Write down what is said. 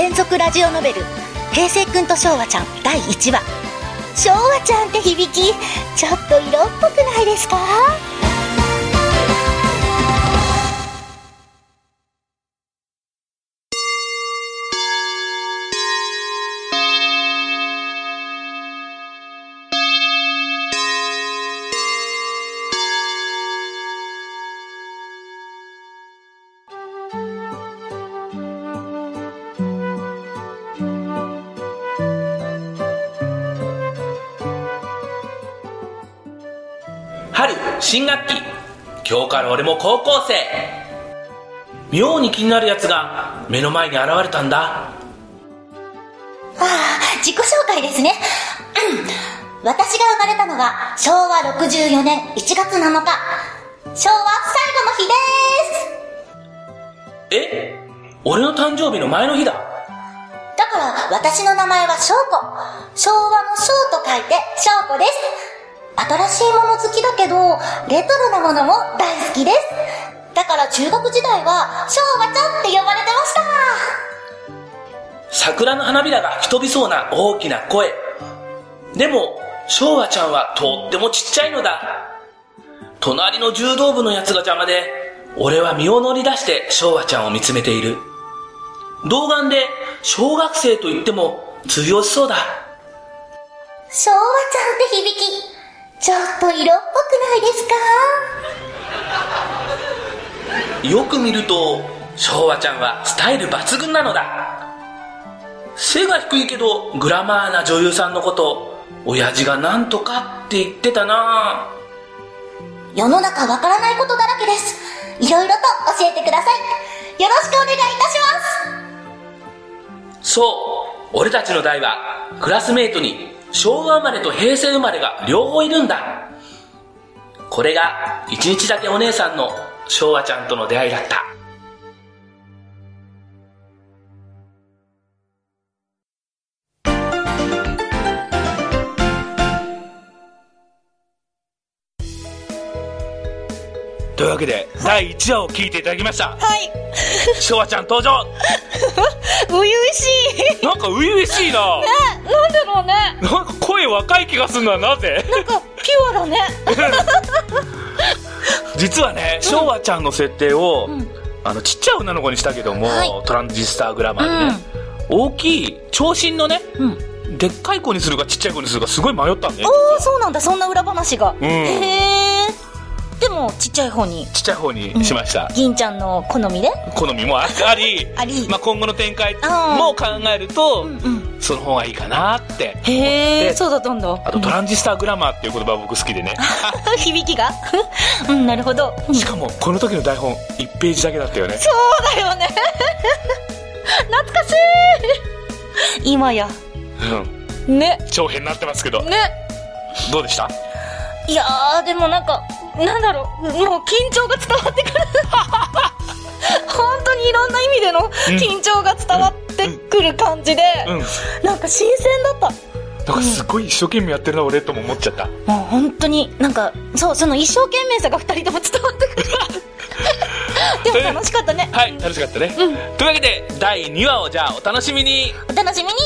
連続ラジオノベル「平成くんと昭和ちゃん」第1話。昭和ちゃんって響きちょっと色っぽくないですか？春新学期。今日から俺も高校生。妙に気になるやつが目の前に現れたんだ。ああ自己紹介ですね。う ん私が生まれたのは昭和64年1月7日。昭和最後の日です。え？俺の誕生日の前の日だ。だから私の名前は翔子。昭和の翔と書いて翔子です。新しいけどレトロなものも大好きです。だから中学時代は昭和ちゃんって呼ばれてました。桜の花びらが吹き飛びそうな大きな声。でも昭和ちゃんはとってもちっちゃいのだ。隣の柔道部のやつが邪魔で俺は身を乗り出して昭和ちゃんを見つめている。童顔で小学生と言っても通用しそうだ。昭和ちゃんって響きちょっと色っぽくないですか？よく見ると昭和ちゃんはスタイル抜群なのだ。背が低いけどグラマーな女優さんのこと親父がなんとかって言ってたな。世の中わからないことだらけです。いろいろと教えてください。よろしくお願いいたします。そう俺たちの代はクラスメートに昭和生まれと平成生まれが両方いるんだ。これが一日だけお姉さんの昭和ちゃんとの出会いだった。というわけで、第1話を聞いていただきました。はい昭和ちゃん登場。初々しい。なんか初々しいな。ねなんだろうね。なんか声若い気がするのはなぜ？なんかピュアだね。実はね昭和ちゃんの設定を、ん。あのちっちゃい女の子にしたけども、はい。トランジスタグラマーでね、大きい長身のねうん。でっかい子にするかちっちゃい子にするかすごい迷ったんでおおそうなんだ。そんな裏話が、うん。へえでもちっちゃい方に。ちっちゃい方にしました、銀ちゃんの好みで好みもああり。あり。まあ、今後の展開も考えると、うんうん。その方がいいかなってへえでそうだったんだ。あとトランジスタグラマーっていう言葉僕好きでね。う ん響きが？うんなるほど。うん。しかもこの時の台本1ページだけだったよね。そうだよね。懐かしい。今や。うん。ね。長編になってますけど。ね。どうでした？いやーでもなんかなんだろうもう緊張が伝わってくる。本当にいろんな意味での緊張が伝わってくる感じで、うん。なんか新鮮だった。なんかすごい一生懸命やってるな俺とも思っちゃった。もう本当になんかそうその一生懸命さが二人とも伝わってくる。でも楽しかったね。はい楽しかったね、というわけで第2話をじゃあお楽しみに。お楽しみに